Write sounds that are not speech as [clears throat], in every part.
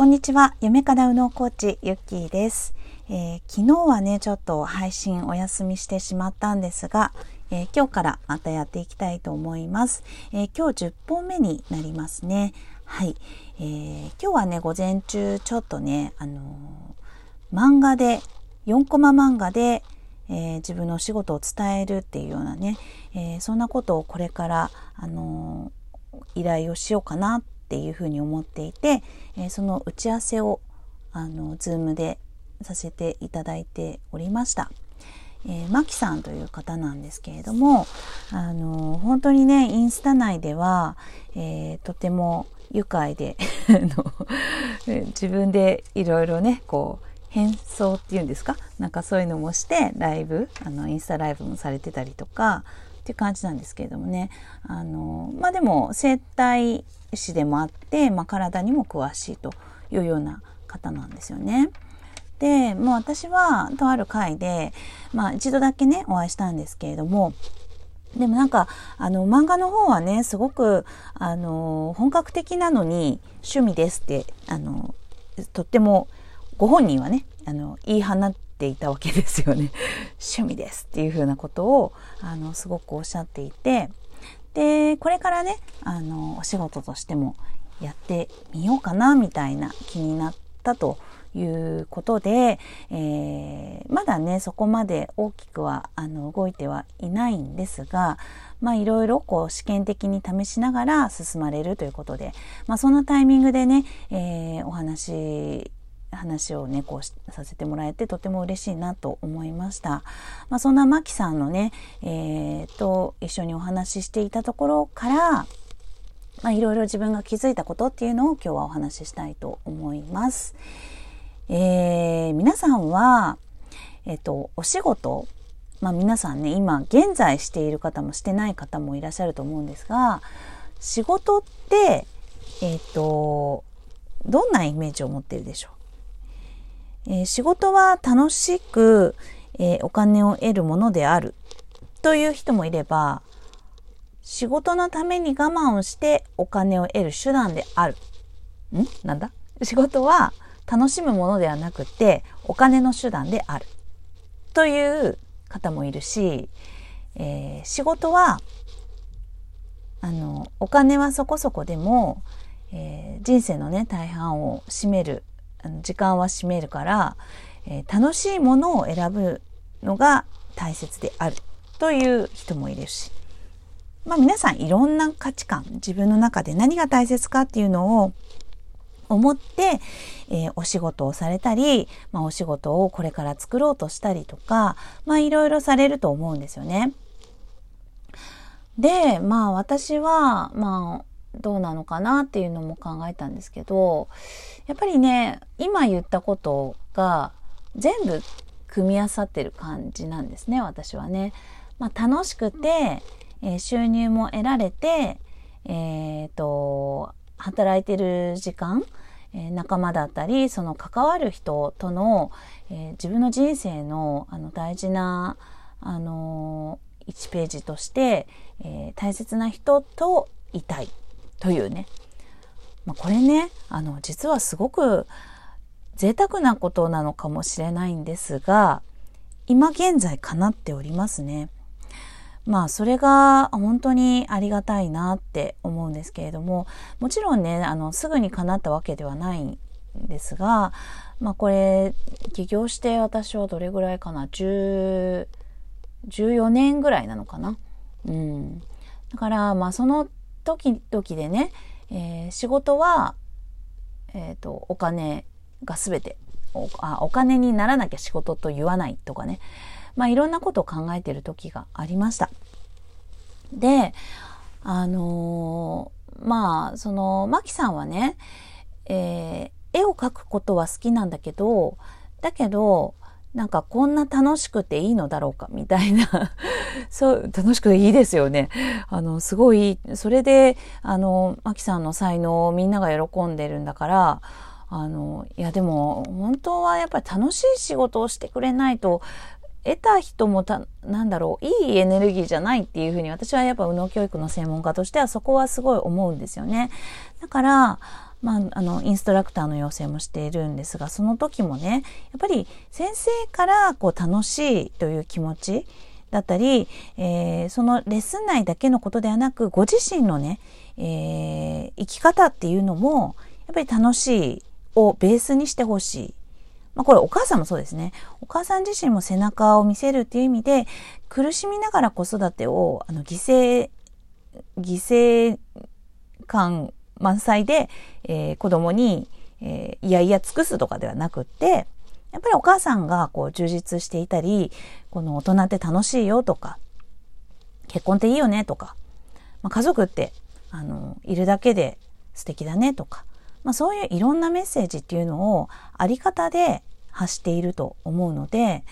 こんにちは。夢からうのコーチ、ゆっきーです、えー、昨日はね、ちょっと配信お休みしてしまったんですが、えー、今日からまたやっていきたいと思います。えー、今日10本目になりますね。はい。えー、今日はね、午前中ちょっとね、あの漫画で、4コマ漫画で、え自分のお仕事を伝えるっていうようなね、えそんなことをこれから、あの依頼をしようかなっていうふうに思っていて、えその打ち合わせをあの Zoom でさせていただいておりました。えー、マキさんという方なんですけれども、あの本当にね、インスタ内では、えー、とても愉快で [laughs] 自分でいろいろね、こう、変装っていうんですか？なんかそういうのもしてライブあのインスタライブもされてたりとかっていう感じなんですけれどもねあのまあでも整体師でもあって、まあ、体にも詳しいというような方なんですよね。でもう私はとある回で、まあ、一度だけねお会いしたんですけれどもでもなんかあの漫画の方はねすごくあの本格的なのに趣味ですってあのとってもご本人はねあの言い放ていたわけですよね。[laughs] 趣味ですっていうふうなことをあのすごくおっしゃっていて。でこれからねあのお仕事としてもやってみようかなみたいな気になったということで、えー、まだねそこまで大きくはあの動いてはいないんですがまあいろいろこう試験的に試しながら進まれるということで、まあ、そんなタイミングでね、えー、お話話をねこうさせてもらえてとても嬉しいなと思いました。まあ、そんなマキさんのね、えー、と一緒にお話ししていたところからまあ、いろいろ自分が気づいたことっていうのを今日はお話ししたいと思います。えー、皆さんは、えっ、と、お仕事、まあ皆さんね、今現在している方もしてない方もいらっしゃると思うんですが、仕事って、えっ、と、どんなイメージを持っているでしょう？えー、仕事は楽しく、えー、お金を得るものであるという人もいれば仕事のために我慢をしてお金を得る手段である。ん？なんだ？仕事は楽しむものではなくてお金の手段である。という方もいるし、えー、仕事はあのお金はそこそこでも、えー、人生のね大半を占める時間は占めるから、えー、楽しいものを選ぶのが大切であるという人もいるし、まあ皆さんいろんな価値観、自分の中で何が大切かっていうのを思って、えー、お仕事をされたり、まあ、お仕事をこれから作ろうとしたりとか、まあいろいろされると思うんですよね。で、まあ私は、まあどうなのかなっていうのも考えたんですけどやっぱりね今言ったことが全部組み合わさってる感じなんですね私はね。まあ、楽しくて、えー、収入も得られて、えーと、働いてる時間、えー、仲間だったりその関わる人との、えー、自分の人生のあの大事な、あの1ページとして、え大切な人といたいというね、まあ、これねあの実はすごく贅沢なことなのかもしれないんですが今現在叶っておりますね。まあそれが本当にありがたいなって思うんですけれどももちろんねあのすぐに叶ったわけではないんですがまあこれ起業して私はどれぐらいかな？10 14年ぐらいなのかな？うん、だからまあその時々でね、えー、仕事は、えっ、ー、と、お金が全ておあ、お金にならなきゃ仕事と言わないとかね、まあいろんなことを考えてる時がありました。で、あのー、まあ、その、マキさんはね、えー、絵を描くことは好きなんだけど、だけど、なんかこんな楽しくていいのだろうかみたいな [laughs] そう、楽しくていいですよね。あの、すごい、それで、あの、マキさんの才能をみんなが喜んでるんだから、あの、いやでも、本当はやっぱり楽しい仕事をしてくれないと、得た人もた、なんだろう、いいエネルギーじゃないっていうふうに、私はやっぱ右脳教育の専門家としてはそこはすごい思うんですよね。だから、まあ、あのインストラクターの養成もしているんですがその時もねやっぱり先生からこう楽しいという気持ちだったり、えー、そのレッスン内だけのことではなくご自身のね、えー、生き方っていうのもやっぱり楽しいをベースにしてほしい。まあ、これお母さんもそうですね。お母さん自身も背中を見せるっていう意味で苦しみながら子育てをあの犠牲犠牲感満載で、えー、子供に、えー、いやいや尽くすとかではなくって、やっぱりお母さんがこう充実していたり、この大人って楽しいよとか、結婚っていいよねとか、まあ、家族ってあのいるだけで素敵だねとか、まあ、そういういろんなメッセージっていうのをあり方で発していると思うので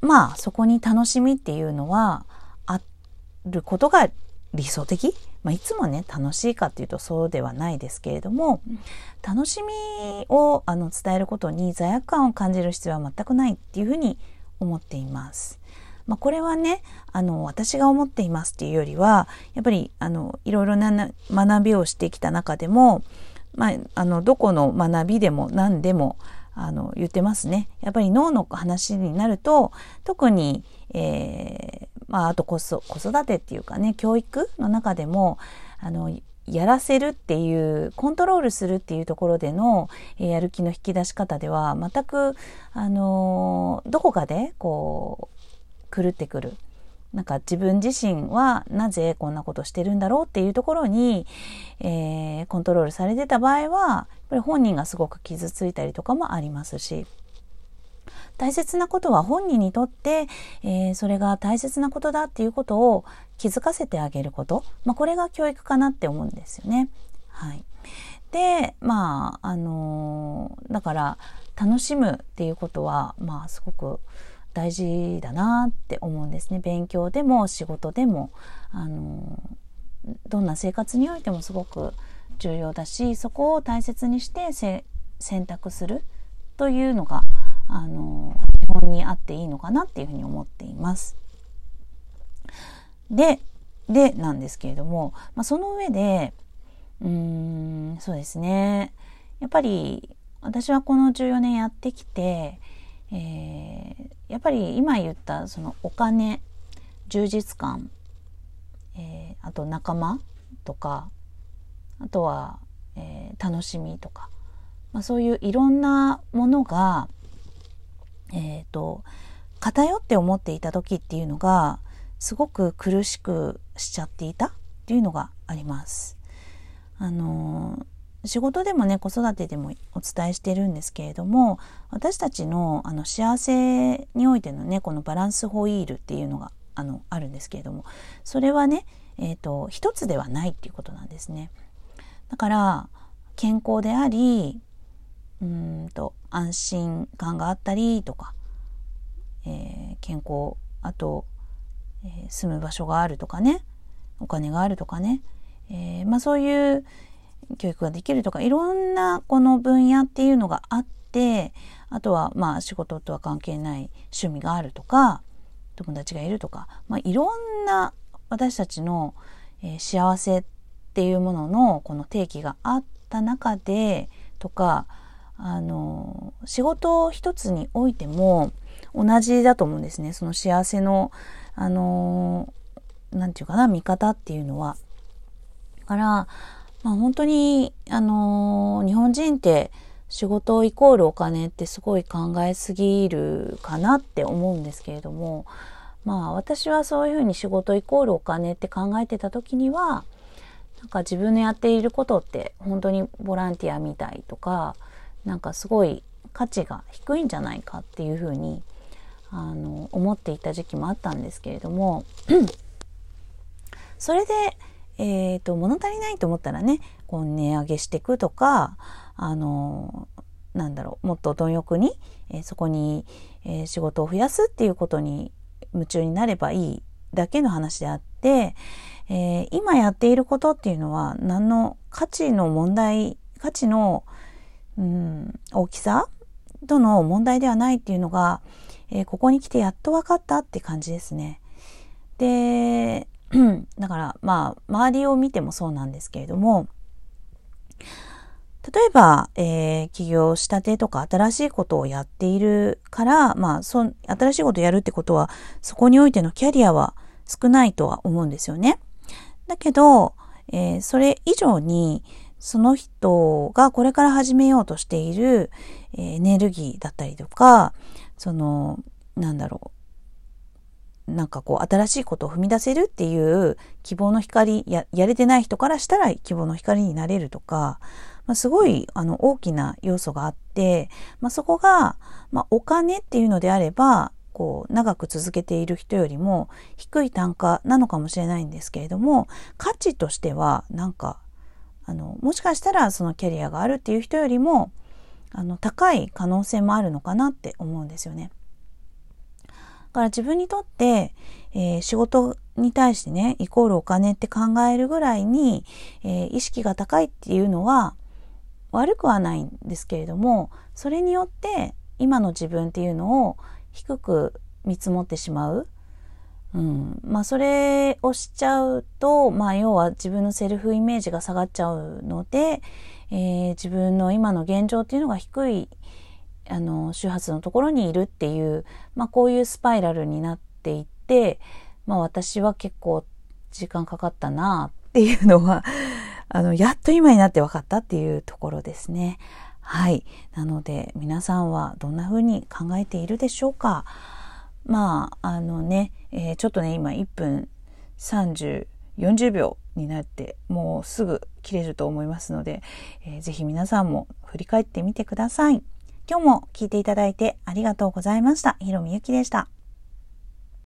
まあそこに楽しみっていうのはあることが理想的、まあ、いつもね楽しいかっていうとそうではないですけれども楽しみをあの伝えることに罪悪感を感じる必要は全くないっていうふうに思っています。まあ、これはねあの私が思っていますっていうよりはやっぱりあのいろいろな学びをしてきた中でも、まあ、あのどこの学びでも何でもあの言ってますね。やっぱり脳の話になると特に、えー、まあ、あと子子育てっていうかね教育の中でもあのやらせるっていうコントロールするっていうところでのやる気の引き出し方では全くあのどこかでこう狂ってくる。なんか自分自身はなぜこんなことしてるんだろうっていうところに、えー、コントロールされてた場合はやっぱり本人がすごく傷ついたりとかもありますし。大切なことは本人にとって、えー、それが大切なことだっていうことを気づかせてあげること、まあ、これが教育かなって思うんですよね。はい、でまああのー、だから楽しむっていうことはまあすごく大事だなって思うんですね。勉強でも仕事でもあのー、どんな生活においてもすごく重要だしそこを大切にして選択するというのがあの基本にあっていいのかなっていうふうに思っています。ででなんですけれども、まあ、その上でうーんそうですねやっぱり私はこの14年やってきて、えー、やっぱり今言ったそのお金充実感、えー、あと仲間とかあとは、えー、楽しみとか、まあ、そういういろんなものがえっ、ー、と偏って思っていた時っていうのがすごく苦しくしちゃっていたっていうのがあります。あの仕事でもね子育てでもお伝えしてるんですけれども私たちのあの幸せにおいてのねこのバランスホイールっていうのがあのあるんですけれどもそれはね、えーと、一つではないっていうことなんですね。だから健康でありうんと安心感があったりとか、えー、健康あと、えー、住む場所があるとかねお金があるとかね、えー、まあ、そういう教育ができるとかいろんなこの分野っていうのがあってあとはまあ仕事とは関係ない趣味があるとか友達がいるとか、まあ、いろんな私たちの、え幸せっていうもののこの定義があった中でとかあの仕事一つにおいても同じだと思うんですねその幸せのあの何て言うかな見方っていうのは。だから、まあ、本当にあの日本人って仕事イコールお金ってすごい考えすぎるかなって思うんですけれどもまあ私はそういうふうに仕事イコールお金って考えてた時にはなんか自分のやっていることって本当にボランティアみたいとかなんかすごい価値が低いんじゃないかっていうふうにあの思っていた時期もあったんですけれども [clears throat] それで、えーと、物足りないと思ったらねこう値上げしていくとかあのなんだろうもっと貪欲に、えー、そこに、えー、仕事を増やすっていうことに夢中になればいいだけの話であって、えー、今やっていることっていうのは何の価値の問題価値のうん、大きさとの問題ではないっていうのが、えー、ここに来てやっと分かったって感じですね。で、[clears throat] だからまあ周りを見てもそうなんですけれども、例えば、えー、起業したてとか新しいことをやっているから、まあ、そ新しいことをやるってことは、そこにおいてのキャリアは少ないとは思うんですよね。だけど、えー、それ以上に、その人がこれから始めようとしている、エネルギーだったりとか、その、なんだろう。なんかこう新しいことを踏み出せるっていう希望の光ややれてない人からしたら希望の光になれるとか、まあ、すごいあの大きな要素があって、まあ、そこが、まあ、お金っていうのであればこう長く続けている人よりも低い単価なのかもしれないんですけれども価値としてはなんかあのもしかしたらそのキャリアがあるっていう人よりもあの高い可能性もあるのかなって思うんですよね。だから自分にとって、えー、仕事に対してねイコールお金って考えるぐらいに、えー、意識が高いっていうのは悪くはないんですけれどもそれによって今の自分っていうのを低く見積もってしまう。うん、まあそれをしちゃうと、まあ要は自分のセルフイメージが下がっちゃうので、えー、自分の今の現状っていうのが低いあの周波数のところにいるっていう、まあこういうスパイラルになっていって、まあ私は結構時間かかったなっていうのは [laughs] あの、やっと今になって分かったっていうところですね。はい。なので、皆さんはどんな風に考えているでしょうか？まあ、あのね、えー、ちょっとね、今1分30、40秒になって、もうすぐ切れると思いますので、えー、ぜひ皆さんも振り返ってみてください。今日も聞いていただいてありがとうございました。ひろみゆきでした。